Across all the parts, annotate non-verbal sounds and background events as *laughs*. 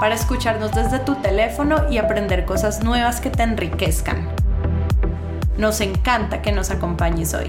para escucharnos desde tu teléfono y aprender cosas nuevas que te enriquezcan. Nos encanta que nos acompañes hoy.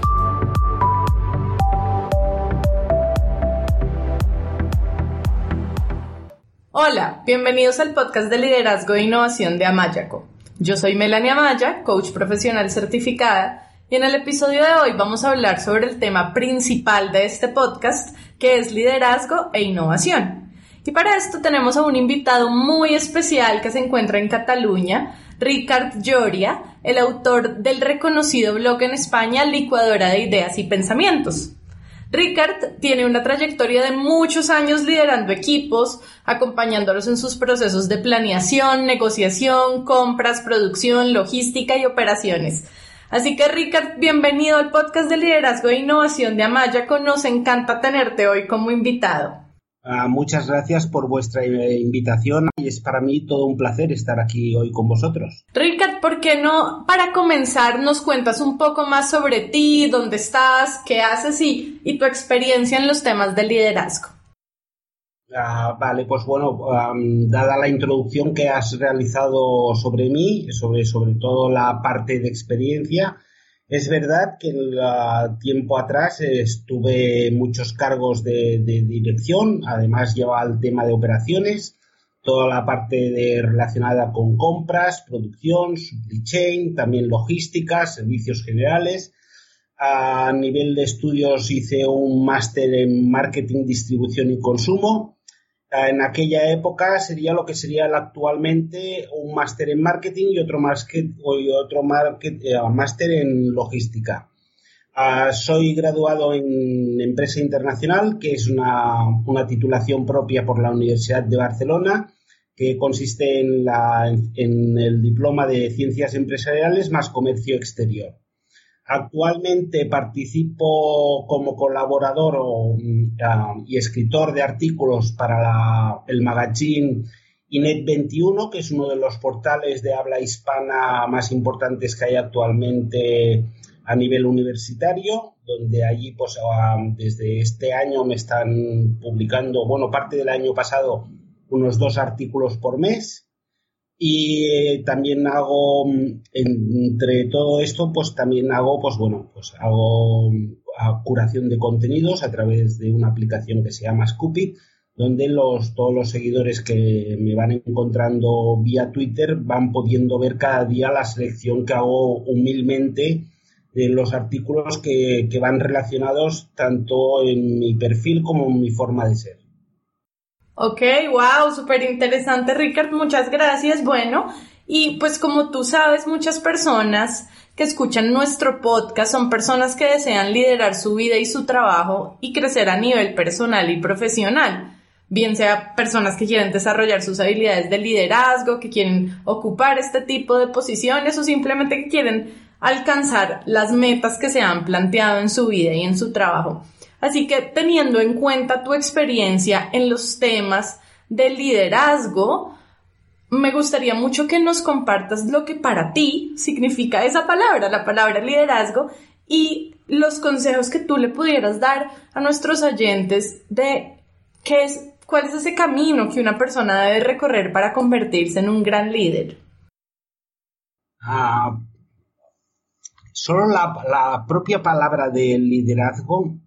Hola, bienvenidos al podcast de liderazgo e innovación de Amayaco. Yo soy Melania Amaya, coach profesional certificada, y en el episodio de hoy vamos a hablar sobre el tema principal de este podcast, que es liderazgo e innovación. Y para esto tenemos a un invitado muy especial que se encuentra en Cataluña, Ricard Lloria, el autor del reconocido blog en España Licuadora de Ideas y Pensamientos. Ricard tiene una trayectoria de muchos años liderando equipos, acompañándolos en sus procesos de planeación, negociación, compras, producción, logística y operaciones. Así que Ricard, bienvenido al podcast de liderazgo e innovación de Amaya. Nos encanta tenerte hoy como invitado. Ah, muchas gracias por vuestra eh, invitación y es para mí todo un placer estar aquí hoy con vosotros. Ricard, ¿por qué no para comenzar nos cuentas un poco más sobre ti, dónde estás, qué haces y, y tu experiencia en los temas de liderazgo? Ah, vale, pues bueno, dada la introducción que has realizado sobre mí, sobre, sobre todo la parte de experiencia, es verdad que el tiempo atrás estuve muchos cargos de, dirección, además llevaba el tema de operaciones, toda la parte relacionada con compras, producción, supply chain, también logística, servicios generales. A nivel de estudios hice un máster en marketing, distribución y consumo en aquella época sería lo que sería actualmente un máster en marketing y otro, eh, máster en logística. Ah, soy graduado en empresa internacional, que es una, titulación propia por la Universidad de Barcelona, que consiste en el diploma de ciencias empresariales más comercio exterior. Actualmente participo como colaborador mm, y escritor de artículos para el magazine Inet 21, que es uno de los portales de habla hispana más importantes que hay actualmente a nivel universitario, donde allí pues desde este año me están publicando, bueno, parte del año pasado unos dos artículos por mes y eh, también hago mm, entre todo esto pues también hago pues bueno pues hago mm, curación de contenidos a través de una aplicación que se llama Scoopit donde los todos los seguidores que me van encontrando vía Twitter van pudiendo ver cada día la selección que hago humilmente de los artículos que, que van relacionados tanto en mi perfil como en mi forma de ser. Ok, wow, súper interesante, Ricard, muchas gracias. Bueno, y pues como tú sabes, muchas personas que escuchan nuestro podcast son personas que desean liderar su vida y su trabajo y crecer a nivel personal y profesional. Bien sea personas que quieren desarrollar sus habilidades de liderazgo, que quieren ocupar este tipo de posiciones o simplemente que quieren alcanzar las metas que se han planteado en su vida y en su trabajo. Así que teniendo en cuenta tu experiencia en los temas de liderazgo, me gustaría mucho que nos compartas lo que para ti significa esa palabra, la palabra liderazgo, y los consejos que tú le pudieras dar a nuestros oyentes de qué es, cuál es ese camino que una persona debe recorrer para convertirse en un gran líder. Ah, solo la, propia palabra de liderazgo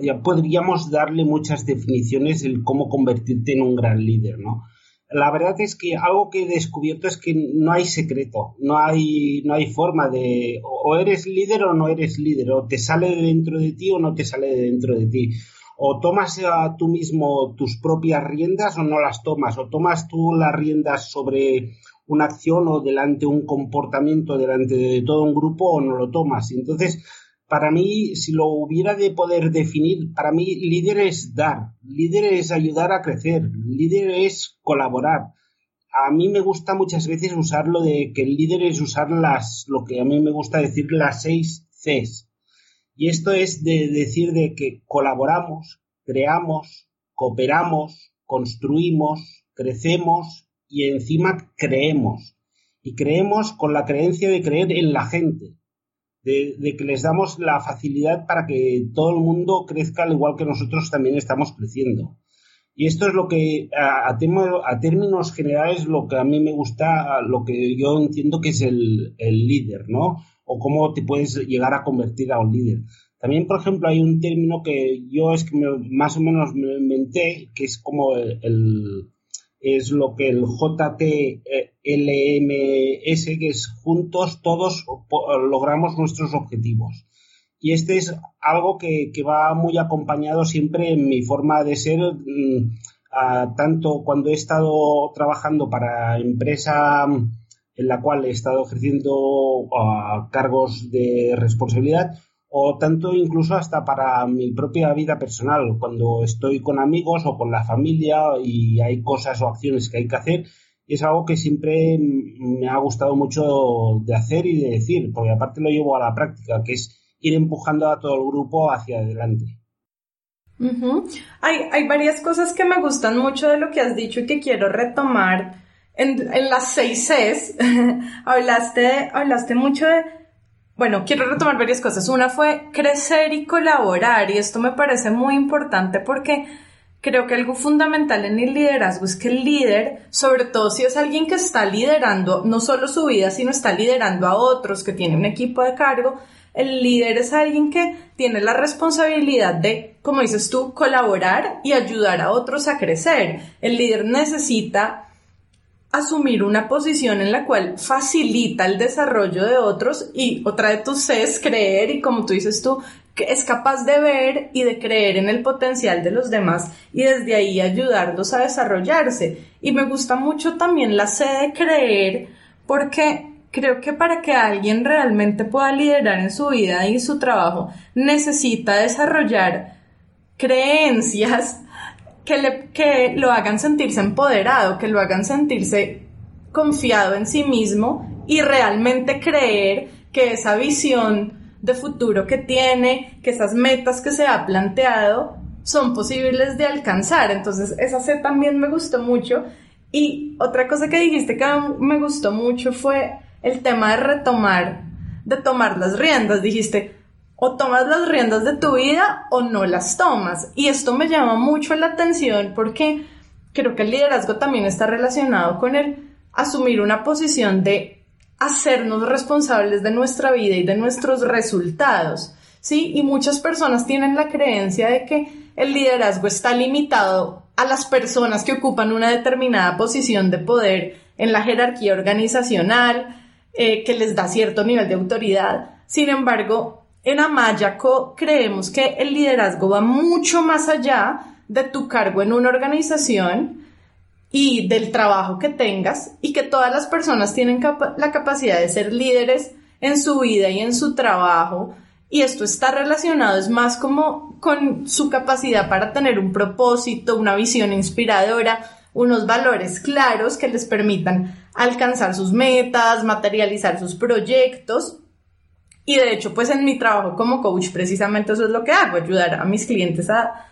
ya podríamos darle muchas definiciones de cómo convertirte en un gran líder, ¿no? La verdad es que algo que he descubierto es que no hay secreto, no hay, no hay forma de o eres líder o no eres líder, o te sale de dentro de ti o no te sale de dentro de ti. O tomas a tú mismo tus propias riendas o no las tomas, o tomas tú las riendas sobre una acción o delante un comportamiento delante de todo un grupo o no lo tomas. Entonces, para mí, si lo hubiera de poder definir, para mí líder es dar, líder es ayudar a crecer, líder es colaborar. a mí me gusta muchas veces usar lo de que el líder es usar las, lo que a mí me gusta decir las seis Cs. Y esto es de decir de que colaboramos, creamos, cooperamos, construimos, crecemos y encima creemos. Y creemos con la creencia de creer en la gente, de, que les damos la facilidad para que todo el mundo crezca al igual que nosotros también estamos creciendo. Y esto es lo que, a, a, términos generales, lo que a mí me gusta, lo que yo entiendo que es el, líder, ¿no? O cómo te puedes llegar a convertir a un líder. También, por ejemplo, hay un término que yo es que más o menos me inventé, que es como el, es lo que el JTLMS, que es juntos todos logramos nuestros objetivos. Y este es algo que, va muy acompañado siempre en mi forma de ser, mm, tanto cuando he estado trabajando para empresa en la cual he estado ejerciendo cargos de responsabilidad, o tanto incluso hasta para mi propia vida personal, cuando estoy con amigos o con la familia y hay cosas o acciones que hay que hacer, es algo que siempre me ha gustado mucho de hacer y de decir, porque aparte lo llevo a la práctica, que es ir empujando a todo el grupo hacia adelante. hay, hay, varias cosas que me gustan mucho de lo que has dicho y que quiero retomar. En, en las seis Cs, *laughs* hablaste, hablaste mucho de bueno, quiero retomar varias cosas. Una fue crecer y colaborar y esto me parece muy importante porque creo que algo fundamental en el liderazgo es que el líder, sobre todo si es alguien que está liderando no solo su vida, sino está liderando a otros, que tiene un equipo de cargo, el líder es alguien que tiene la responsabilidad de, como dices tú, colaborar y ayudar a otros a crecer. El líder necesita asumir una posición en la cual facilita el desarrollo de otros y otra de tus es creer y como tú dices tú, que es capaz de ver y de creer en el potencial de los demás y desde ahí ayudarlos a desarrollarse. Y me gusta mucho también la C de creer porque creo que para que alguien realmente pueda liderar en su vida y su trabajo necesita desarrollar creencias que, lo hagan sentirse empoderado, que lo hagan sentirse confiado en sí mismo y realmente creer que esa visión de futuro que tiene, que esas metas que se ha planteado son posibles de alcanzar. Entonces, esa C también me gustó mucho. Y otra cosa que dijiste que me gustó mucho fue el tema de retomar, de tomar las riendas. Dijiste, o tomas las riendas de tu vida o no las tomas. Y esto me llama mucho la atención porque creo que el liderazgo también está relacionado con el asumir una posición de hacernos responsables de nuestra vida y de nuestros resultados. ¿Sí? Y muchas personas tienen la creencia de que el liderazgo está limitado a las personas que ocupan una determinada posición de poder en la jerarquía organizacional, eh, que les da cierto nivel de autoridad. Sin embargo, en Amayaco creemos que el liderazgo va mucho más allá de tu cargo en una organización y del trabajo que tengas y que todas las personas tienen la capacidad de ser líderes en su vida y en su trabajo y esto está relacionado es más como con su capacidad para tener un propósito, una visión inspiradora, unos valores claros que les permitan alcanzar sus metas, materializar sus proyectos y de hecho, pues en mi trabajo como coach, precisamente eso es lo que hago, ayudar a mis clientes a,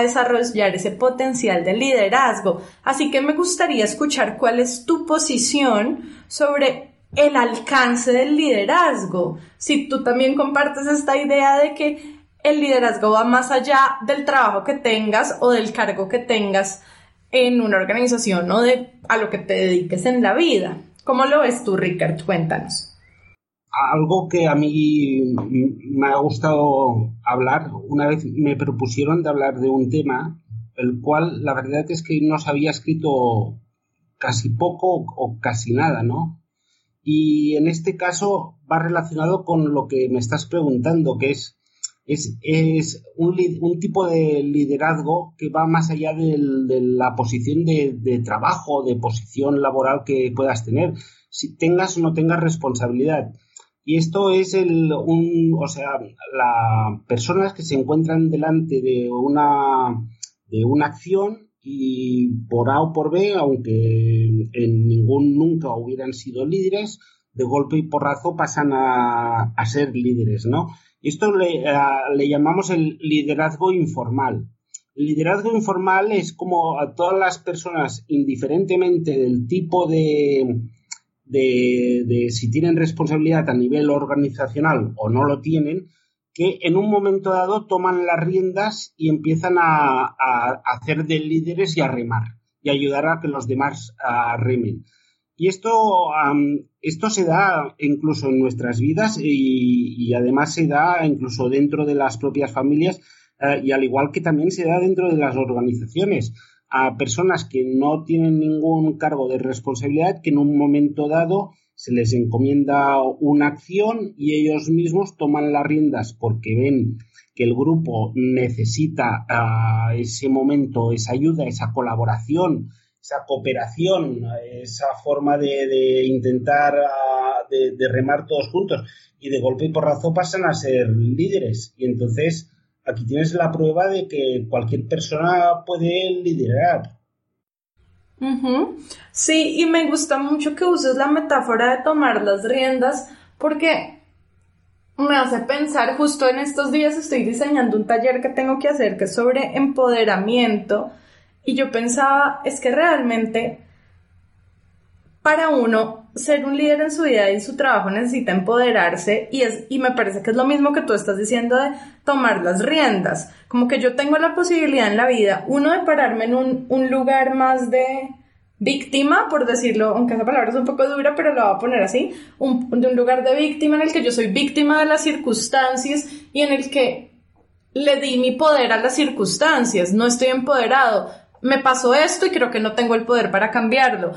desarrollar ese potencial de liderazgo. Así que me gustaría escuchar cuál es tu posición sobre el alcance del liderazgo. Si tú también compartes esta idea de que el liderazgo va más allá del trabajo que tengas o del cargo que tengas en una organización o de a lo que te dediques en la vida. ¿Cómo lo ves tú, Rickard? Cuéntanos algo que a mí me ha gustado hablar, una vez me propusieron de hablar de un tema, el cual la verdad es que no se había escrito casi poco o casi nada, ¿no? Y en este caso va relacionado con lo que me estás preguntando, que es, es, es un, un, tipo de liderazgo que va más allá de la posición de, de trabajo, de posición laboral que puedas tener, si tengas o no tengas responsabilidad y esto es el, un, o sea, las personas que se encuentran delante de una, de una acción y por A o por B, aunque en ningún nunca hubieran sido líderes, de golpe y porrazo pasan a, ser líderes, ¿no? Esto le, le, llamamos el liderazgo informal. Liderazgo informal es como a todas las personas, indiferentemente del tipo de, de, si tienen responsabilidad a nivel organizacional o no lo tienen, que en un momento dado toman las riendas y empiezan a, a hacer de líderes y a remar y ayudar a que los demás remen. Y esto, esto se da incluso en nuestras vidas y, además se da incluso dentro de las propias familias eh, y al igual que también se da dentro de las organizaciones a personas que no tienen ningún cargo de responsabilidad que en un momento dado se les encomienda una acción y ellos mismos toman las riendas porque ven que el grupo necesita uh, ese momento, esa ayuda, esa colaboración, esa cooperación, esa forma de, intentar ah, de, remar todos juntos y de golpe y porrazo pasan a ser líderes. Y entonces aquí tienes la prueba de que cualquier persona puede liderar. Sí, y me gusta mucho que uses la metáfora de tomar las riendas porque me hace pensar, justo en estos días estoy diseñando un taller que tengo que hacer que es sobre empoderamiento y yo pensaba, es que realmente para uno ser un líder en su vida y en su trabajo necesita empoderarse y, es, y me parece que es lo mismo que tú estás diciendo de tomar las riendas. Como que yo tengo la posibilidad en la vida, uno, de pararme en un, un lugar más de víctima, por decirlo, aunque esa palabra es un poco dura, pero lo voy a poner así, un, de un lugar de víctima en el que yo soy víctima de las circunstancias y en el que le di mi poder a las circunstancias, no estoy empoderado me pasó esto y creo que no tengo el poder para cambiarlo.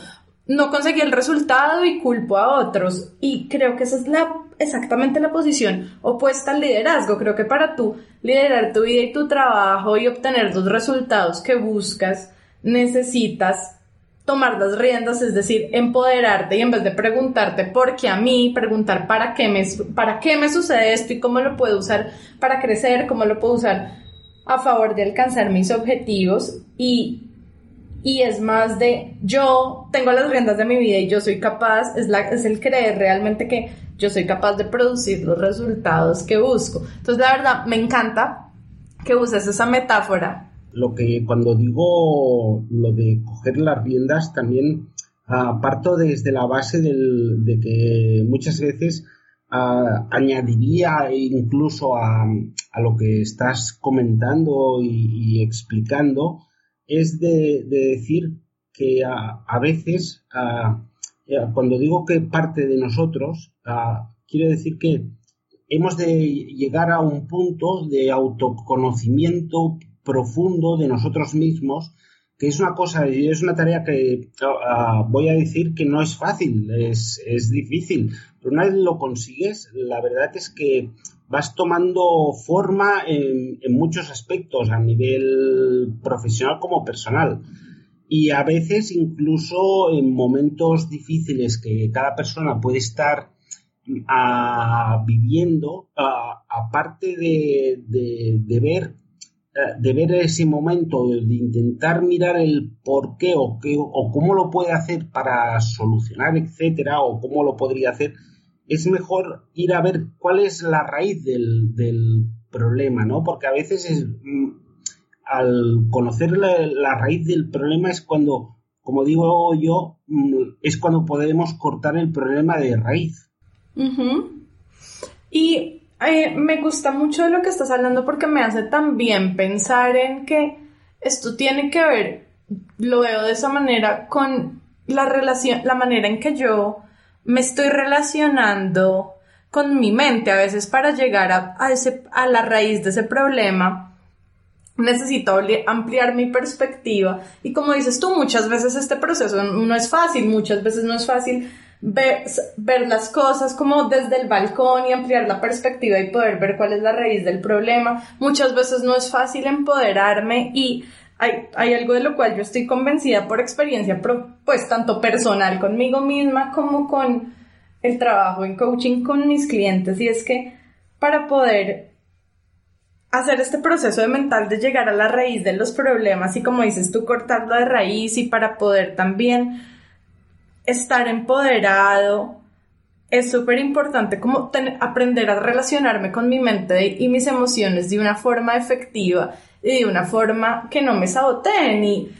No conseguí el resultado y culpo a otros. Y creo que esa es la, exactamente la posición opuesta al liderazgo. Creo que para tú liderar tu vida y tu trabajo y obtener los resultados que buscas, necesitas tomar las riendas, es decir, empoderarte y en vez de preguntarte por qué a mí, preguntar para qué me, para qué me sucede esto y cómo lo puedo usar para crecer, cómo lo puedo usar a favor de alcanzar mis objetivos y, y es más de yo tengo las riendas de mi vida y yo soy capaz, es, la, es el creer realmente que yo soy capaz de producir los resultados que busco. Entonces, la verdad, me encanta que uses esa metáfora. Lo que cuando digo lo de coger las riendas, también uh, parto desde la base del, de que muchas veces añadiría incluso a, lo que estás comentando y, explicando, es de, decir que a, veces, eh, cuando digo que parte de nosotros, quiero decir que hemos de llegar a un punto de autoconocimiento profundo de nosotros mismos que es una cosa es una tarea que voy a decir que no es fácil, es, difícil, pero una vez lo consigues, la verdad es que vas tomando forma en, muchos aspectos, a nivel profesional como personal. Y a veces incluso en momentos difíciles que cada persona puede estar ah, viviendo, aparte de, de ver eh, de ver ese momento, de intentar mirar el por qué o, qué, o cómo lo puede hacer para solucionar, etcétera, o cómo lo podría hacer, es mejor ir a ver cuál es la raíz del, problema, ¿no? Porque a veces es, mm, al conocer la, raíz del problema es cuando, como digo yo, mm, es cuando podemos cortar el problema de raíz. Y me gusta mucho de lo que estás hablando porque me hace también pensar en que esto tiene que ver, lo veo de esa manera, con la relación, la manera en que yo me estoy relacionando con mi mente. A veces para llegar a, ese, a la raíz de ese problema, necesito ampliar mi perspectiva. Y como dices tú, muchas veces este proceso no es fácil, muchas veces no es fácil ver, ver las cosas como desde el balcón y ampliar la perspectiva y poder ver cuál es la raíz del problema. Muchas veces no es fácil empoderarme y hay, algo de lo cual yo estoy convencida por experiencia, pues tanto personal conmigo misma como con el trabajo en coaching con mis clientes y es que para poder hacer este proceso de mental de llegar a la raíz de los problemas y como dices tú, cortarlo de raíz y para poder también estar empoderado, es súper importante como aprender a relacionarme con mi mente y mis emociones de una forma efectiva y de una forma que no me saboteen. Y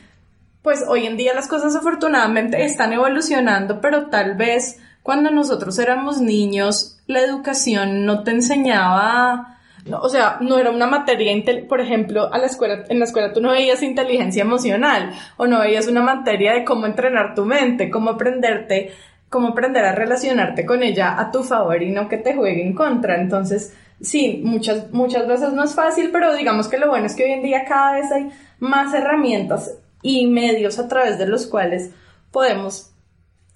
pues hoy en día las cosas afortunadamente están evolucionando, pero tal vez cuando nosotros éramos niños la educación no te enseñaba o sea, no era una materia, por ejemplo, a la escuela, en la escuela tú no veías inteligencia emocional o no veías una materia de cómo entrenar tu mente, cómo aprenderte, cómo aprender a relacionarte con ella a tu favor y no que te juegue en contra. Entonces, sí, muchas, muchas veces no es fácil, pero digamos que lo bueno es que hoy en día cada vez hay más herramientas y medios a través de los cuales podemos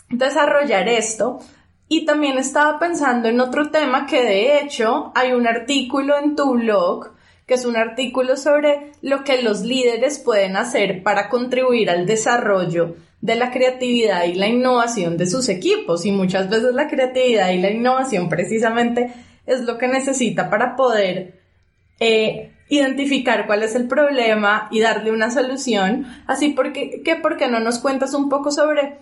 desarrollar esto y también estaba pensando en otro tema que de hecho hay un artículo en tu blog que es un artículo sobre lo que los líderes pueden hacer para contribuir al desarrollo de la creatividad y la innovación de sus equipos. Y muchas veces la creatividad y la innovación precisamente es lo que necesita para poder eh, identificar cuál es el problema y darle una solución. Así porque, que, ¿por qué no nos cuentas un poco sobre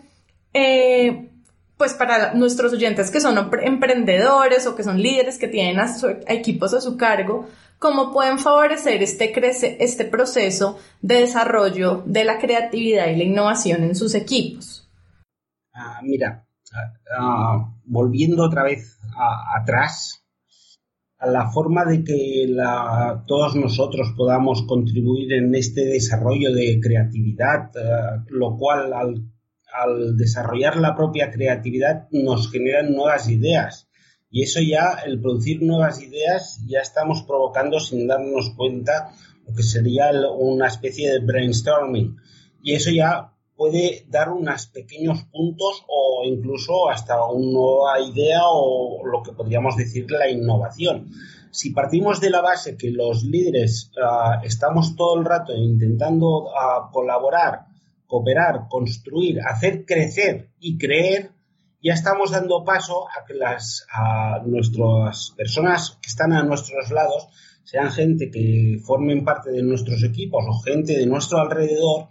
eh, pues para nuestros oyentes que son emprendedores o que son líderes que tienen a, equipos a su cargo, cómo pueden favorecer este, crece, este proceso de desarrollo de la creatividad y la innovación en sus equipos. Ah, mira, ah, ah, volviendo otra vez atrás, a la forma de que todos nosotros podamos contribuir en este desarrollo de creatividad, lo cual al al desarrollar la propia creatividad nos generan nuevas ideas. Y eso ya, el producir nuevas ideas, ya estamos provocando sin darnos cuenta lo que sería una especie de brainstorming. Y eso ya puede dar unos pequeños puntos o incluso hasta una nueva idea o lo que podríamos decir la innovación. Si partimos de la base que los líderes ah, estamos todo el rato intentando ah, colaborar cooperar, construir, hacer crecer y creer, ya estamos dando paso a que las a nuestras personas que están a nuestros lados sean gente que formen parte de nuestros equipos o gente de nuestro alrededor,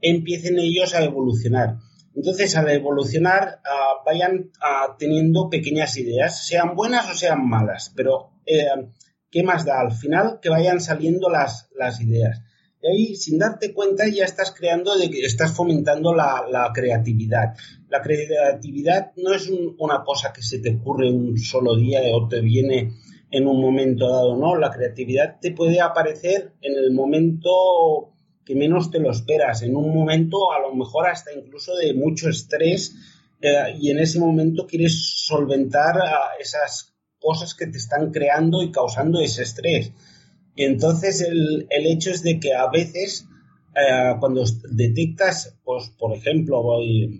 empiecen ellos a evolucionar. Entonces, al evolucionar, ah, vayan ah, teniendo pequeñas ideas, sean buenas o sean malas, pero eh, ¿qué más da? Al final, que vayan saliendo las, las ideas. Y ahí, sin darte cuenta, ya estás creando, de que estás fomentando la, creatividad. La creatividad no es una cosa que se te ocurre un solo día o te viene en un momento dado, no. La creatividad te puede aparecer en el momento que menos te lo esperas, en un momento a lo mejor hasta incluso de mucho estrés eh, y en ese momento quieres solventar esas cosas que te están creando y causando ese estrés. Entonces, el, el hecho es de que a veces, eh, cuando detectas, pues, por ejemplo,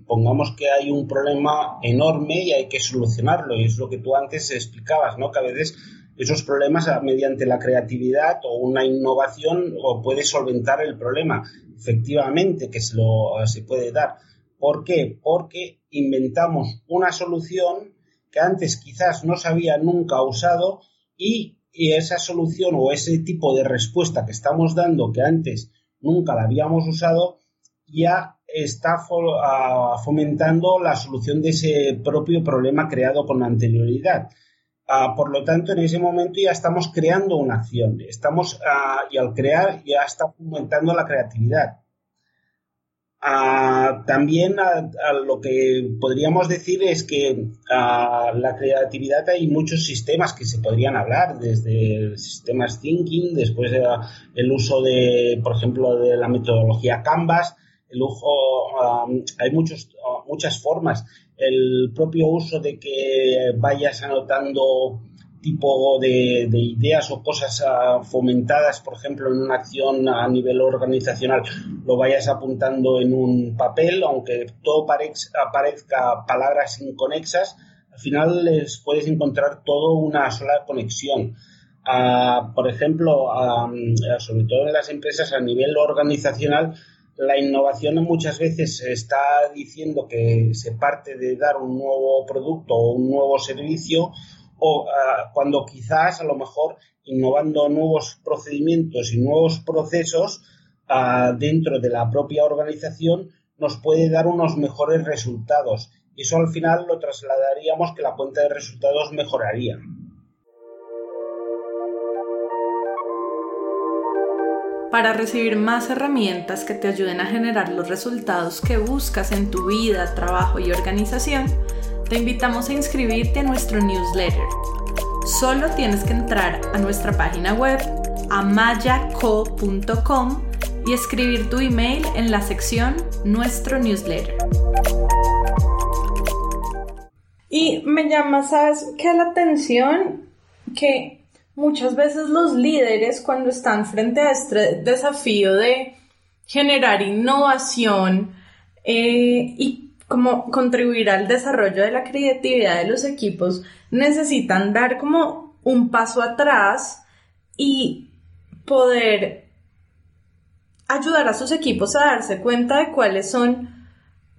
pongamos que hay un problema enorme y hay que solucionarlo, y es lo que tú antes explicabas, ¿no? Que a veces esos problemas, mediante la creatividad o una innovación, o puede solventar el problema. Efectivamente, que se, lo, se puede dar. ¿Por qué? Porque inventamos una solución que antes quizás no se había nunca usado y y esa solución o ese tipo de respuesta que estamos dando que antes nunca la habíamos usado ya está ah, fomentando la solución de ese propio problema creado con anterioridad. Ah, por lo tanto, en ese momento ya estamos creando una acción. Estamos, ah, y al crear ya está fomentando la creatividad. Ah, también a, lo que podríamos decir es que a la creatividad hay muchos sistemas que se podrían hablar, desde sistemas thinking, después el uso de, por ejemplo, de la metodología Canvas, el uso, hay muchos, muchas formas, el propio uso de que vayas anotando tipo de, ideas o cosas ah, fomentadas, por ejemplo, en una acción a nivel organizacional, lo vayas apuntando en un papel, aunque todo parezca palabras inconexas, al final les puedes encontrar todo una sola conexión. Ah, por ejemplo, sobre todo en las empresas a nivel organizacional, la innovación muchas veces está diciendo que se parte de dar un nuevo producto o un nuevo servicio o ah, cuando quizás a lo mejor innovando nuevos procedimientos y nuevos procesos ah, dentro de la propia organización nos puede dar unos mejores resultados. Y eso al final lo trasladaríamos que la cuenta de resultados mejoraría. Para recibir más herramientas que te ayuden a generar los resultados que buscas en tu vida, trabajo y organización, te invitamos a inscribirte a nuestro newsletter. Solo tienes que entrar a nuestra página web amayaco.com y escribir tu email en la sección Nuestro newsletter. Y me llama, ¿sabes qué? La atención que muchas veces los líderes cuando están frente a este desafío de generar innovación eh, y como contribuir al desarrollo de la creatividad de los equipos, necesitan dar como un paso atrás y poder ayudar a sus equipos a darse cuenta de cuáles son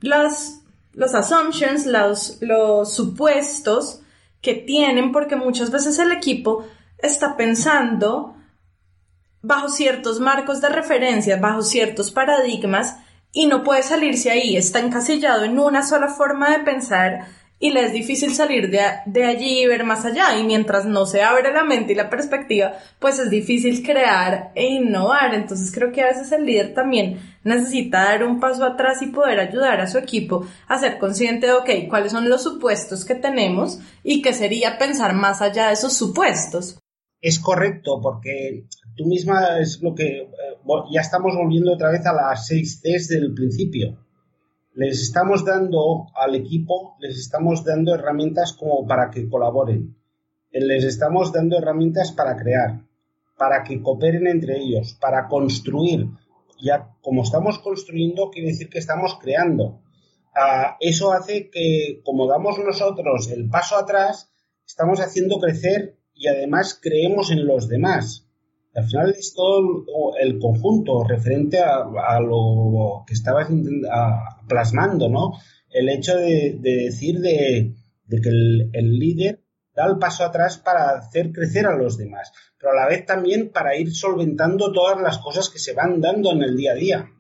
las, los assumptions, los, los supuestos que tienen, porque muchas veces el equipo está pensando bajo ciertos marcos de referencia, bajo ciertos paradigmas, y no puede salirse ahí, está encasillado en una sola forma de pensar y le es difícil salir de, de, allí y ver más allá. Y mientras no se abre la mente y la perspectiva, pues es difícil crear e innovar. Entonces creo que a veces el líder también necesita dar un paso atrás y poder ayudar a su equipo a ser consciente de, ok, cuáles son los supuestos que tenemos y qué sería pensar más allá de esos supuestos es correcto, porque tú misma es lo que eh, ya estamos volviendo otra vez a las seis Cs del principio. Les estamos dando al equipo, les estamos dando herramientas como para que colaboren. Les estamos dando herramientas para crear, para que cooperen entre ellos, para construir. Ya como estamos construyendo, quiere decir que estamos creando. Ah, eso hace que, como damos nosotros el paso atrás, estamos haciendo crecer y además creemos en los demás. Al final es todo el conjunto referente a, lo que estabas plasmando, ¿no? El hecho de, decir de, que el, líder da el paso atrás para hacer crecer a los demás, pero a la vez también para ir solventando todas las cosas que se van dando en el día a día.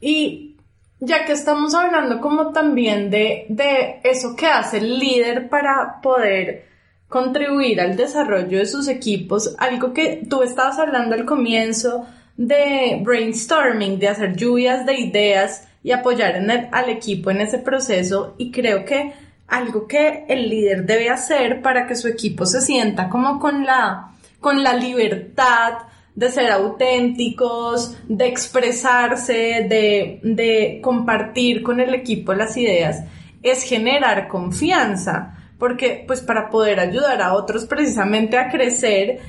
Y ya que estamos hablando como también de, de eso que hace el líder para poder contribuir al desarrollo de sus equipos, algo que tú estabas hablando al comienzo de brainstorming, de hacer lluvias de ideas y apoyar al equipo en ese proceso y creo que algo que el líder debe hacer para que su equipo se sienta como con la, con la libertad de ser auténticos, de expresarse, de, de compartir con el equipo las ideas, es generar confianza porque pues para poder ayudar a otros precisamente a crecer,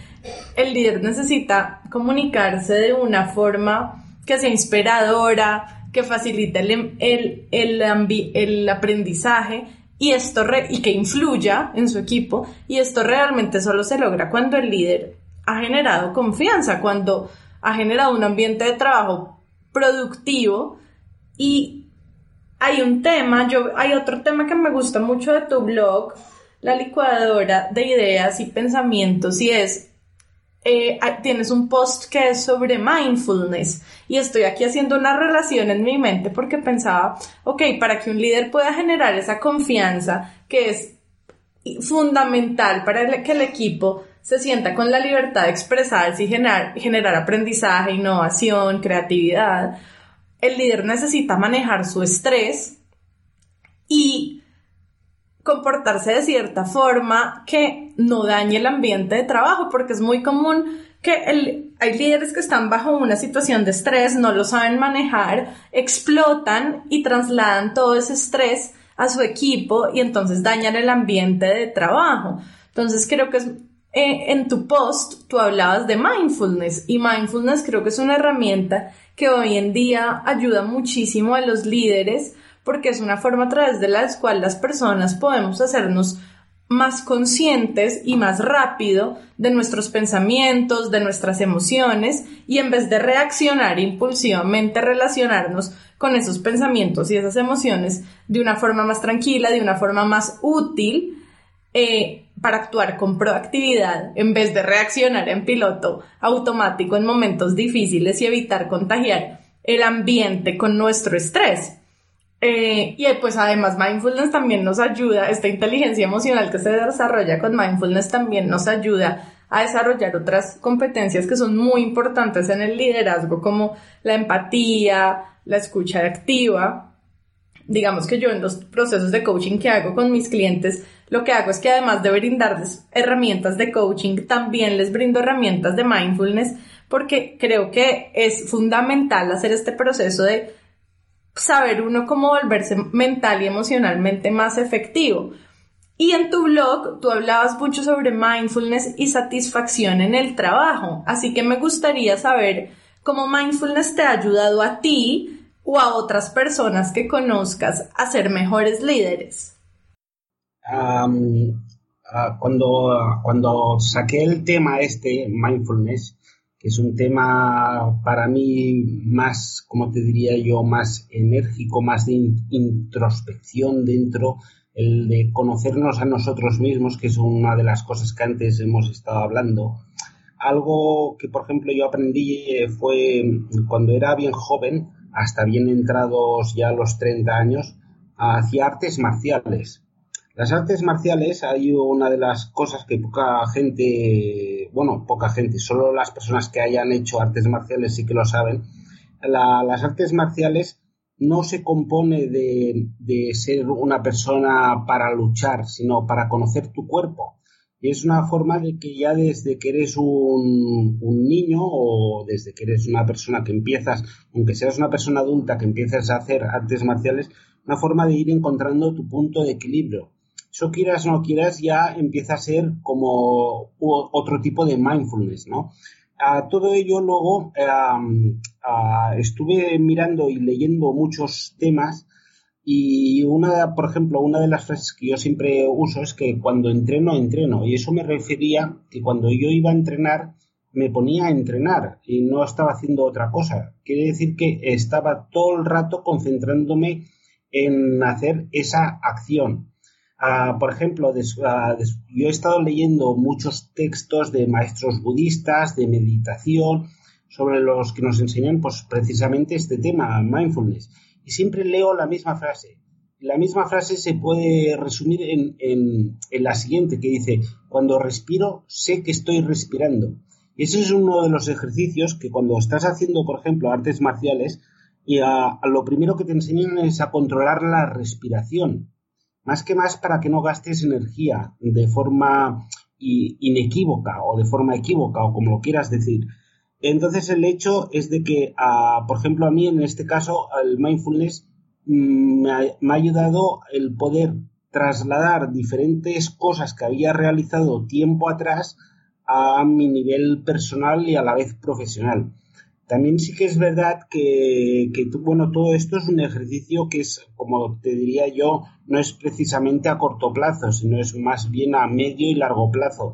el líder necesita comunicarse de una forma que sea inspiradora, que facilite el, el, el, aprendizaje y, esto y que influya en su equipo. Y esto realmente solo se logra cuando el líder ha generado confianza, cuando ha generado un ambiente de trabajo productivo y hay un tema, yo, hay otro tema que me gusta mucho de tu blog, la licuadora de ideas y pensamientos, y es, eh, tienes un post que es sobre mindfulness, y estoy aquí haciendo una relación en mi mente porque pensaba, ok, para que un líder pueda generar esa confianza que es fundamental para que el equipo se sienta con la libertad de expresarse y generar, generar aprendizaje, innovación, creatividad, el líder necesita manejar su estrés y comportarse de cierta forma que no dañe el ambiente de trabajo, porque es muy común que hay líderes que están bajo una situación de estrés, no lo saben manejar, explotan y trasladan todo ese estrés a su equipo y entonces dañan el ambiente de trabajo. Entonces creo que es, eh, en tu post tú hablabas de mindfulness y mindfulness creo que es una herramienta que hoy en día ayuda muchísimo a los líderes porque es una forma a través de la cual las personas podemos hacernos más conscientes y más rápido de nuestros pensamientos, de nuestras emociones y en vez de reaccionar impulsivamente relacionarnos con esos pensamientos y esas emociones de una forma más tranquila, de una forma más útil eh, para actuar con proactividad en vez de reaccionar en piloto automático en momentos difíciles y evitar contagiar el ambiente con nuestro estrés. Eh, y pues además mindfulness también nos ayuda, esta inteligencia emocional que se desarrolla con mindfulness también nos ayuda a desarrollar otras competencias que son muy importantes en el liderazgo como la empatía, la escucha activa. Digamos que yo en los procesos de coaching que hago con mis clientes, lo que hago es que además de brindarles herramientas de coaching, también les brindo herramientas de mindfulness porque creo que es fundamental hacer este proceso de saber uno cómo volverse mental y emocionalmente más efectivo. Y en tu blog tú hablabas mucho sobre mindfulness y satisfacción en el trabajo, así que me gustaría saber cómo mindfulness te ha ayudado a ti o a otras personas que conozcas a ser mejores líderes. Ah, cuando, cuando saqué el tema este, mindfulness, que es un tema para mí más, como te diría yo, más enérgico, más de introspección dentro, el de conocernos a nosotros mismos, que es una de las cosas que antes hemos estado hablando. Algo que, por ejemplo, yo aprendí fue cuando era bien joven, hasta bien entrados ya los 30 años, hacía artes marciales. Las artes marciales hay una de las cosas que poca gente, bueno, poca gente, solo las personas que hayan hecho artes marciales sí que lo saben. las artes marciales no se compone de, ser una persona para luchar, sino para conocer tu cuerpo. Y es una forma de que ya desde que eres un, niño o desde que eres una persona que empiezas, aunque seas una persona adulta que empiezas a hacer artes marciales, una forma de ir encontrando tu punto de equilibrio eso quieras o no quieras, ya empieza a ser como otro tipo de mindfulness, ¿no? A todo ello luego estuve mirando y leyendo muchos temas y una, por ejemplo, una de las frases que yo siempre uso es que cuando entreno, entreno. Y eso me refería que cuando yo iba a entrenar, me ponía a entrenar y no estaba haciendo otra cosa. Quiere decir que estaba todo el rato concentrándome en hacer esa acción. Ah, por ejemplo, ah, yo he estado leyendo muchos textos de maestros budistas, de meditación, sobre los que nos enseñan pues, precisamente este tema, mindfulness. Siempre leo la misma frase. La misma frase se puede resumir en, en la siguiente, que dice, cuando respiro, sé que estoy respirando. Y ese es uno de los ejercicios que cuando estás haciendo, por ejemplo, artes marciales, y a, lo primero que te enseñan es a controlar la respiración más que más para que no gastes energía de forma inequívoca o de forma equívoca o como lo quieras decir. Entonces el hecho es de que, ah, por ejemplo, a mí en este caso el mindfulness mm, me, ha, ayudado el poder trasladar diferentes cosas que había realizado tiempo atrás a mi nivel personal y a la vez profesional. También sí que es verdad que, bueno, todo esto es un ejercicio que es, como te diría yo, no es precisamente a corto plazo, sino es más bien a medio y largo plazo,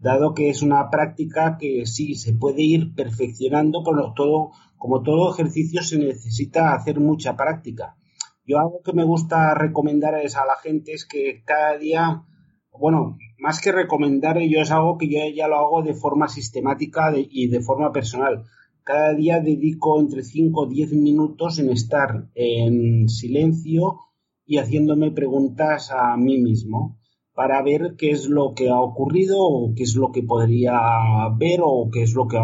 dado que es una práctica que sí se puede ir perfeccionando, pero todo, como todo ejercicio se necesita hacer mucha práctica. Yo algo que me gusta recomendar es a la gente es que cada día, bueno, más que recomendar, yo es algo que yo ya lo hago de forma sistemática y de forma personal cada día dedico entre 5 o 10 minutos en estar en silencio y haciéndome preguntas a mí mismo para ver qué es lo que ha ocurrido o qué es lo que podría ver o qué es lo que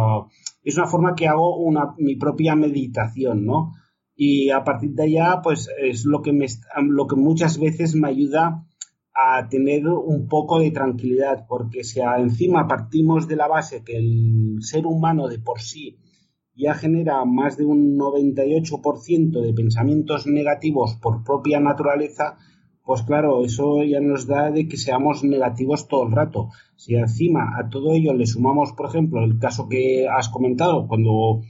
es una forma que hago una mi propia meditación, ¿no? Y a partir de allá, pues es lo que me lo que muchas veces me ayuda a tener un poco de tranquilidad, porque si encima partimos de la base que el ser humano de por sí ya genera más de un 98% de pensamientos negativos por propia naturaleza, pues claro, eso ya nos da de que seamos negativos todo el rato. Si encima a todo ello le sumamos, por ejemplo, el caso que has comentado, cuando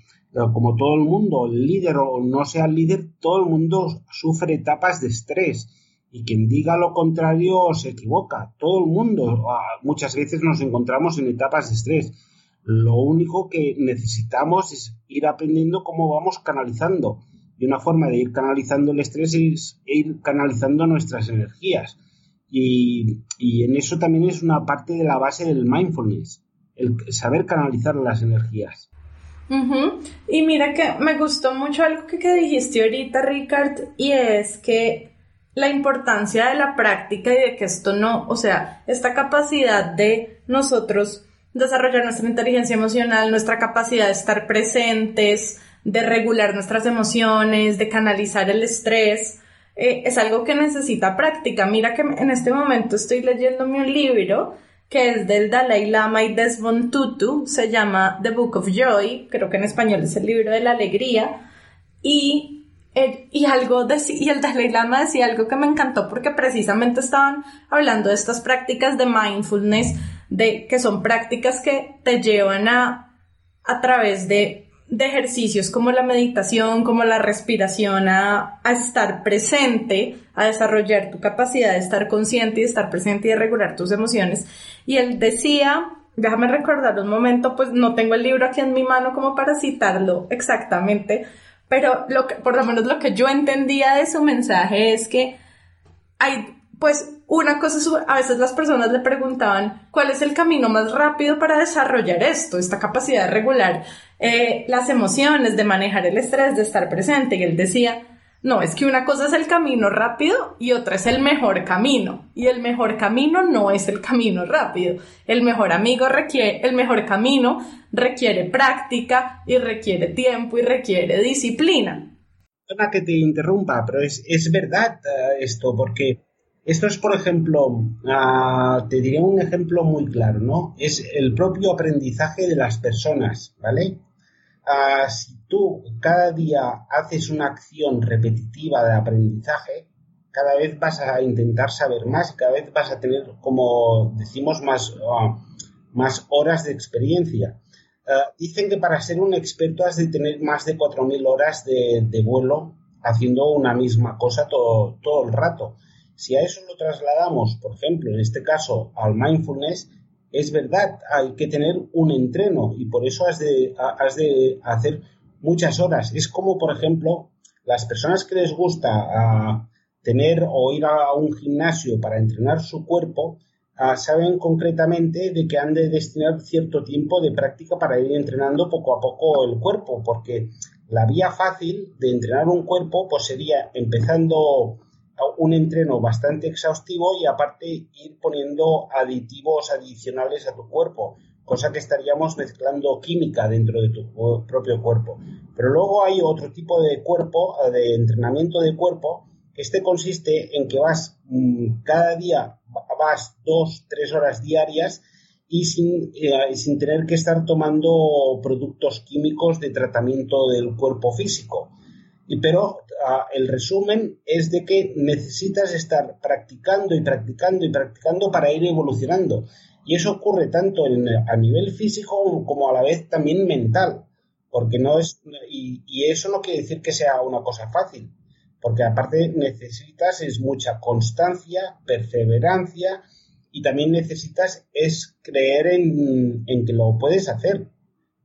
como todo el mundo, el líder o no sea el líder, todo el mundo sufre etapas de estrés. Y quien diga lo contrario se equivoca. Todo el mundo, ah, muchas veces nos encontramos en etapas de estrés lo único que necesitamos es ir aprendiendo cómo vamos canalizando. Y una forma de ir canalizando el estrés es ir canalizando nuestras energías. Y, y en eso también es una parte de la base del mindfulness, el saber canalizar las energías. Y mira que me gustó mucho algo que, que dijiste ahorita, Ricard, y es que la importancia de la práctica y de que esto no, o sea, esta capacidad de nosotros desarrollar nuestra inteligencia emocional, nuestra capacidad de estar presentes, de regular nuestras emociones, de canalizar el estrés, eh, es algo que necesita práctica. Mira que en este momento estoy leyéndome un libro que es del Dalai Lama y Desmond Tutu, se llama The Book of Joy, creo que en español es el libro de la alegría, y, y, algo y el Dalai Lama decía algo que me encantó porque precisamente estaban hablando de estas prácticas de mindfulness, de que son prácticas que te llevan a, a través de de ejercicios como la meditación, como la respiración, a, estar presente, a desarrollar tu capacidad de estar consciente y de estar presente y de regular tus emociones. Y él decía, déjame recordar un momento, pues no tengo el libro aquí en mi mano como para citarlo exactamente, pero lo que, por lo menos lo que yo entendía de su mensaje es que hay pues una cosa, a veces las personas le preguntaban cuál es el camino más rápido para desarrollar esto, esta capacidad de regular eh, las emociones, de manejar el estrés, de estar presente. Y él decía, no, es que una cosa es el camino rápido y otra es el mejor camino. Y el mejor camino no es el camino rápido. El mejor amigo requiere, el mejor camino requiere práctica y requiere tiempo y requiere disciplina. Perdona que te interrumpa, pero es, es verdad eh, esto, porque esto es, por ejemplo, ah, te diré un ejemplo muy claro, ¿no? Es el propio aprendizaje de las personas, ¿vale? Ah, si tú cada día haces una acción repetitiva de aprendizaje, cada vez vas a intentar saber más, cada vez vas a tener, como decimos, más, ah, más horas de experiencia. dicen que para ser un experto has de tener más de 4.000 horas de, de, vuelo haciendo una misma cosa todo, todo el rato. Si a eso lo trasladamos, por ejemplo, en este caso al mindfulness, es verdad, hay que tener un entreno y por eso has de, has de hacer muchas horas. Es como, por ejemplo, las personas que les gusta ah, tener o ir a un gimnasio para entrenar su cuerpo, ah, saben concretamente de que han de destinar cierto tiempo de práctica para ir entrenando poco a poco el cuerpo, porque la vía fácil de entrenar un cuerpo pues sería empezando un entreno bastante exhaustivo y aparte ir poniendo aditivos adicionales a tu cuerpo, cosa que estaríamos mezclando química dentro de tu propio cuerpo. Pero luego hay otro tipo de cuerpo, de entrenamiento de cuerpo, que este consiste en que vas mm, cada día, vas dos, tres horas diarias y sin, eh, sin tener que estar tomando productos químicos de tratamiento del cuerpo físico pero el resumen es de que necesitas estar practicando y practicando y practicando para ir evolucionando. Y eso ocurre tanto a nivel físico como a la vez también mental. Porque no es, y, y eso no quiere decir que sea una cosa fácil. Porque aparte necesitas es mucha constancia, perseverancia y también necesitas es creer en, en que lo puedes hacer.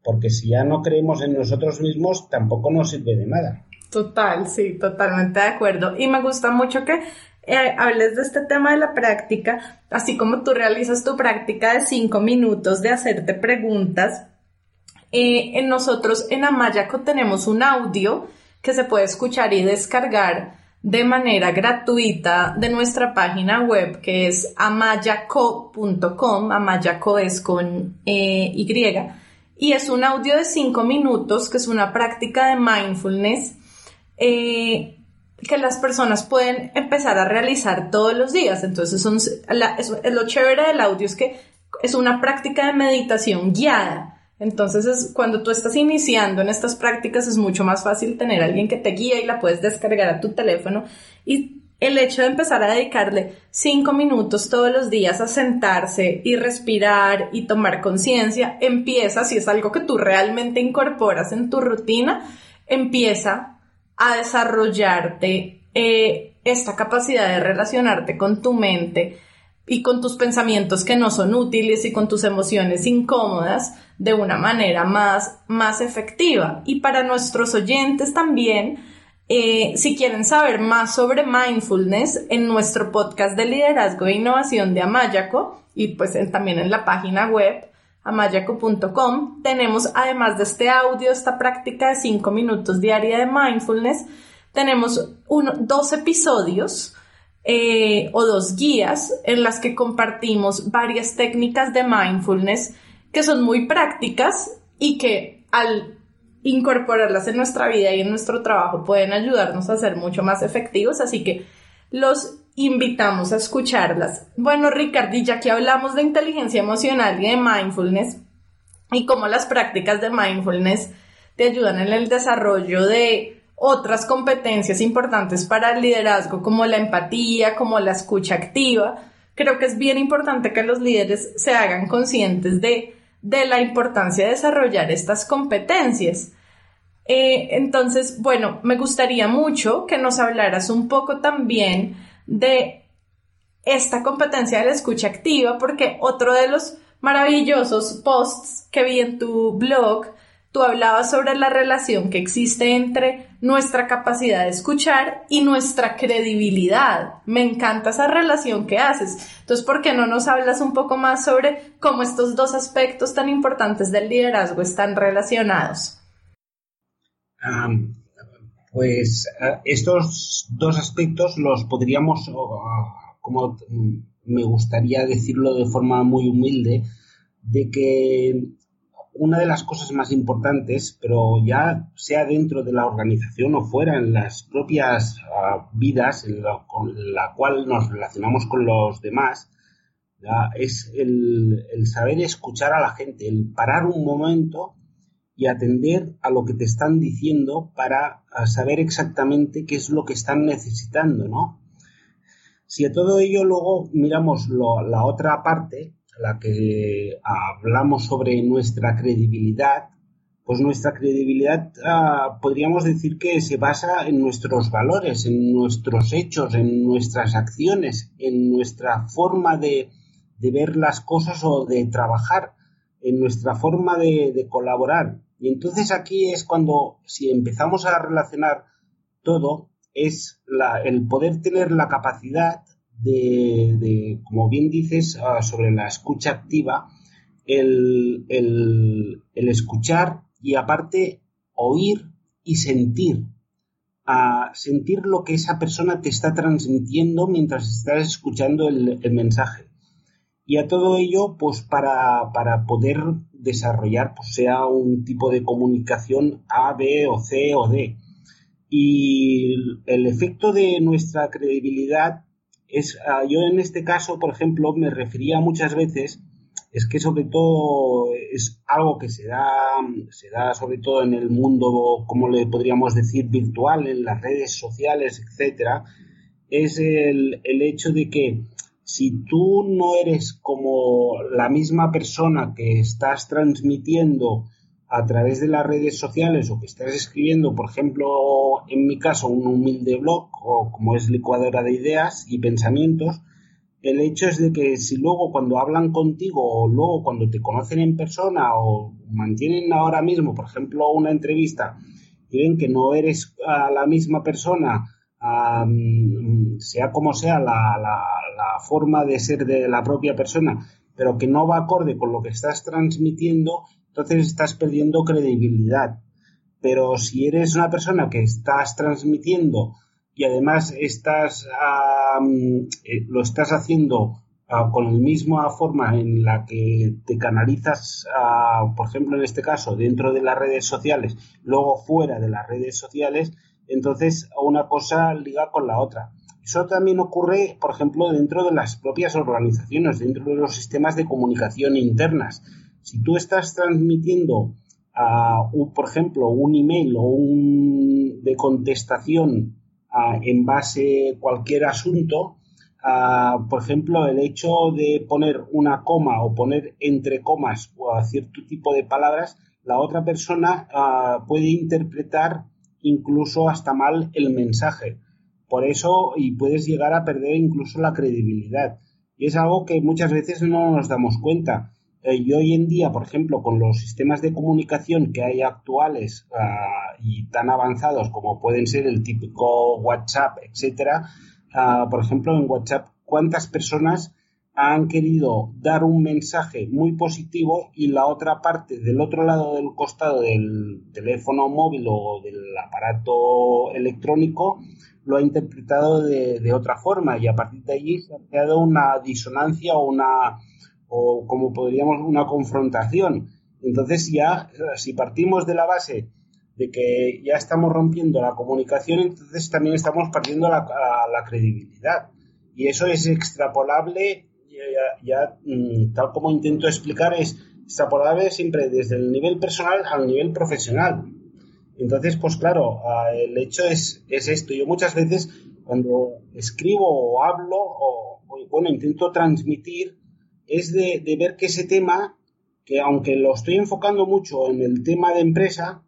Porque si ya no creemos en nosotros mismos, tampoco nos sirve de nada. Total, sí, totalmente de acuerdo. Y me gusta mucho que eh, hables de este tema de la práctica, así como tú realizas tu práctica de cinco minutos de hacerte preguntas. Eh, en nosotros en Amayaco tenemos un audio que se puede escuchar y descargar de manera gratuita de nuestra página web que es amayaco.com, amayaco es con eh, Y, y es un audio de cinco minutos que es una práctica de mindfulness eh, que las personas pueden empezar a realizar todos los días. Entonces, son, lo chévere del audio es que es una práctica de meditación guiada. Entonces, es, cuando tú estás iniciando en estas prácticas, es mucho más fácil tener a alguien que te guíe y la puedes descargar a tu teléfono. Y el hecho de empezar a dedicarle cinco minutos todos los días a sentarse y respirar y tomar conciencia, empieza, si es algo que tú realmente incorporas en tu rutina, empieza a desarrollarte eh, esta capacidad de relacionarte con tu mente y con tus pensamientos que no son útiles y con tus emociones incómodas de una manera más, más efectiva. Y para nuestros oyentes también, Eh, si quieren saber más sobre mindfulness, en nuestro podcast de liderazgo e innovación de Amayaco y pues también en la página web amayaco.com tenemos además de este audio, esta práctica de 5 minutos diaria de mindfulness, tenemos dos episodios eh, o dos guías en las que compartimos varias técnicas de mindfulness que son muy prácticas y que al incorporarlas en nuestra vida y en nuestro trabajo pueden ayudarnos a ser mucho más efectivos, así que los invitamos a escucharlas. Bueno, Ricardo, ya que hablamos de inteligencia emocional y de mindfulness y cómo las prácticas de mindfulness te ayudan en el desarrollo de otras competencias importantes para el liderazgo como la empatía, como la escucha activa, creo que es bien importante que los líderes se hagan conscientes de, de la importancia de desarrollar estas competencias. Eh, entonces, bueno, me gustaría mucho que nos hablaras un poco también de esta competencia de la escucha activa, porque otro de los maravillosos posts que vi en tu blog, tú hablabas sobre la relación que existe entre nuestra capacidad de escuchar y nuestra credibilidad. Me encanta esa relación que haces. Entonces, ¿por qué no nos hablas un poco más sobre cómo estos dos aspectos tan importantes del liderazgo están relacionados? Pues estos dos aspectos los podríamos, como me gustaría decirlo de forma muy humilde, de que una de las cosas más importantes, pero ya sea dentro de la organización o fuera en las propias vidas en con la cual nos relacionamos con los demás, es el, saber escuchar a la gente, el parar un momento y atender a lo que te están diciendo para saber exactamente qué es lo que están necesitando, ¿no? Si a todo ello luego miramos la otra parte, la que hablamos sobre nuestra credibilidad, pues nuestra credibilidad ah, podríamos decir que se basa en nuestros valores, en nuestros hechos, en nuestras acciones, en nuestra forma de, ver las cosas o de trabajar, en nuestra forma de colaborar. Y entonces aquí es cuando, si empezamos a relacionar todo, es el poder tener la capacidad de, como bien dices, ah, sobre la escucha activa, el, escuchar y aparte oír y sentir. A sentir lo que esa persona te está transmitiendo mientras estás escuchando el, el mensaje. Y a todo ello, pues para, poder desarrollar, pues sea un tipo de comunicación A, B o C o D. Y el efecto de nuestra credibilidad es, ah, yo en este caso, por ejemplo, me refería muchas veces, es que sobre todo es algo que se da, se da sobre todo en el mundo, como le podríamos decir, virtual, en las redes sociales, etcétera, es el, el hecho de que si tú no eres como la misma persona que estás transmitiendo a través de las redes sociales o que estás escribiendo, por ejemplo, en mi caso, un humilde blog o como es licuadora de ideas y pensamientos, el hecho es de que si luego cuando hablan contigo o luego cuando te conocen en persona o mantienen ahora mismo, por ejemplo, una entrevista y ven que no eres la misma persona, sea como sea la forma de ser de la propia persona, pero que no va acorde con lo que estás transmitiendo, entonces estás perdiendo credibilidad. Pero si eres una persona que estás transmitiendo y además estás eh, lo estás haciendo ah, con la misma forma en la que te canalizas, ah, por ejemplo, en este caso, dentro de las redes sociales, luego fuera de las redes sociales, entonces una cosa liga con la otra. Eso también ocurre, por ejemplo, dentro de las propias organizaciones, dentro de los sistemas de comunicación internas. Si tú estás transmitiendo, por ejemplo, un email o un de contestación en base a cualquier asunto, por ejemplo, el hecho de poner una coma o poner entre comas o a cierto tipo de palabras, la otra persona puede interpretar incluso hasta mal el mensaje. Por eso, y puedes llegar a perder incluso la credibilidad. Y es algo que muchas veces no nos damos cuenta. eh, y hoy en día, por ejemplo, con los sistemas de comunicación que hay actuales ah, y tan avanzados como pueden ser el típico WhatsApp, etcétera, ah, por ejemplo, en WhatsApp, ¿cuántas personas han querido dar un mensaje muy positivo y la otra parte del otro lado del costado del teléfono móvil o del aparato electrónico lo ha interpretado de, otra forma y a partir de allí se ha creado una disonancia o una o como podríamos una confrontación. Entonces ya si partimos de la base de que ya estamos rompiendo la comunicación, entonces también estamos perdiendo la, la credibilidad. Y eso es extrapolable ya, mm, tal como intento explicar, es extrapolable siempre desde el nivel personal al nivel profesional. Entonces, pues claro, el hecho es, es esto. Yo muchas veces cuando escribo o hablo o, bueno, intento transmitir, es de, de, ver que ese tema, que aunque lo estoy enfocando mucho en el tema de empresa,